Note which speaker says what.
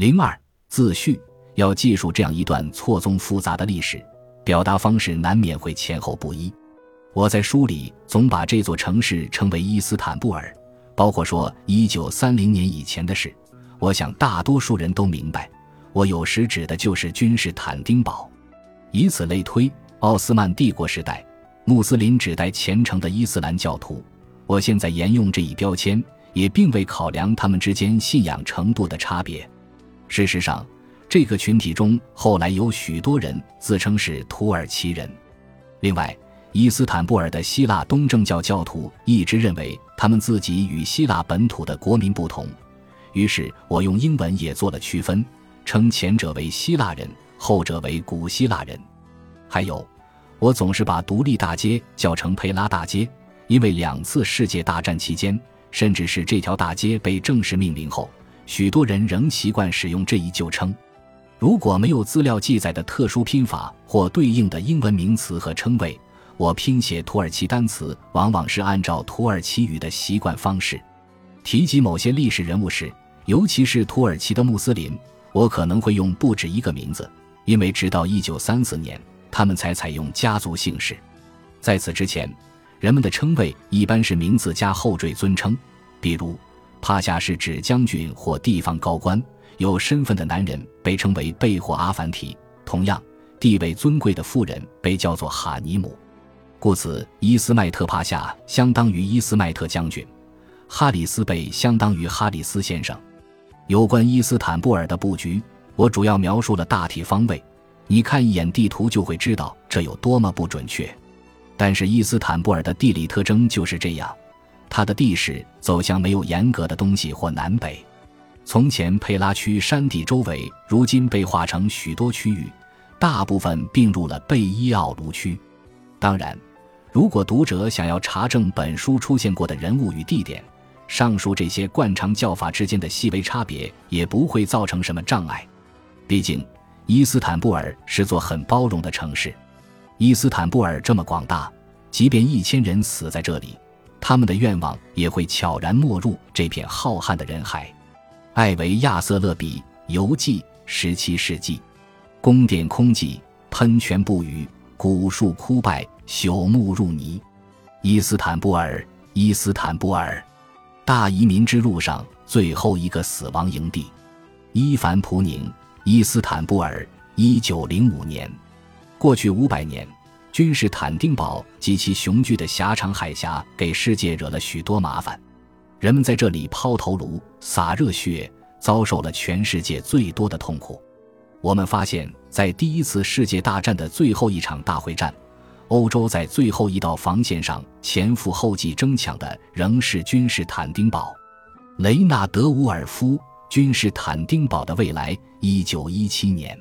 Speaker 1: 零二自序要记述这样一段错综复杂的历史，表达方式难免会前后不一。我在书里总把这座城市称为伊斯坦布尔，包括说一九三零年以前的事。我想大多数人都明白，我有时指的就是君士坦丁堡。以此类推，奥斯曼帝国时代，穆斯林指代虔诚的伊斯兰教徒。我现在沿用这一标签，也并未考量他们之间信仰程度的差别。事实上，这个群体中后来有许多人自称是土耳其人。另外，伊斯坦布尔的希腊东正教教徒一直认为他们自己与希腊本土的国民不同，于是我用英文也做了区分，称前者为希腊人，后者为古希腊人。还有，我总是把独立大街叫成佩拉大街，因为两次世界大战期间，甚至是这条大街被正式命名后，许多人仍习惯使用这一旧称。如果没有资料记载的特殊拼法或对应的英文名词和称谓。我拼写土耳其单词，往往是按照土耳其语的习惯方式。提及某些历史人物时，尤其是土耳其的穆斯林，我可能会用不止一个名字，因为直到一九三四年，他们才采用家族姓氏。在此之前，人们的称谓一般是名字加后缀尊称，比如帕夏是指将军或地方高官，有身份的男人被称为贝或阿凡提，同样，地位尊贵的妇人被叫做哈尼姆。故此，伊斯迈特帕夏相当于伊斯迈特将军，哈里斯贝相当于哈里斯先生。有关伊斯坦布尔的布局，我主要描述了大体方位，你看一眼地图就会知道这有多么不准确。但是伊斯坦布尔的地理特征就是这样，它的地势走向没有严格的东西或南北。从前佩拉区山地周围，如今被划成许多区域，大部分并入了贝伊奥卢区。当然。如果读者想要查证本书出现过的人物与地点，上述这些惯常叫法之间的细微差别也不会造成什么障碍。毕竟，伊斯坦布尔是座很包容的城市。伊斯坦布尔这么广大，即便一千人死在这里，他们的愿望也会悄然没入这片浩瀚的人海。艾维亚瑟勒比游记，十七世纪，宫殿空寂，喷泉不语，古树枯败。朽木入泥，伊斯坦布尔，伊斯坦布尔，大移民之路上最后一个死亡营地，伊凡普宁，伊斯坦布尔，一九零五年。过去五百年，君士坦丁堡及其雄踞的狭长海峡给世界惹了许多麻烦，人们在这里抛头颅、洒热血，遭受了全世界最多的痛苦。我们发现，在第一次世界大战的最后一场大会战。欧洲在最后一道防线上前赴后继争抢的仍是君士坦丁堡。雷纳德·伍尔夫《君士坦丁堡的未来》，一九一七年。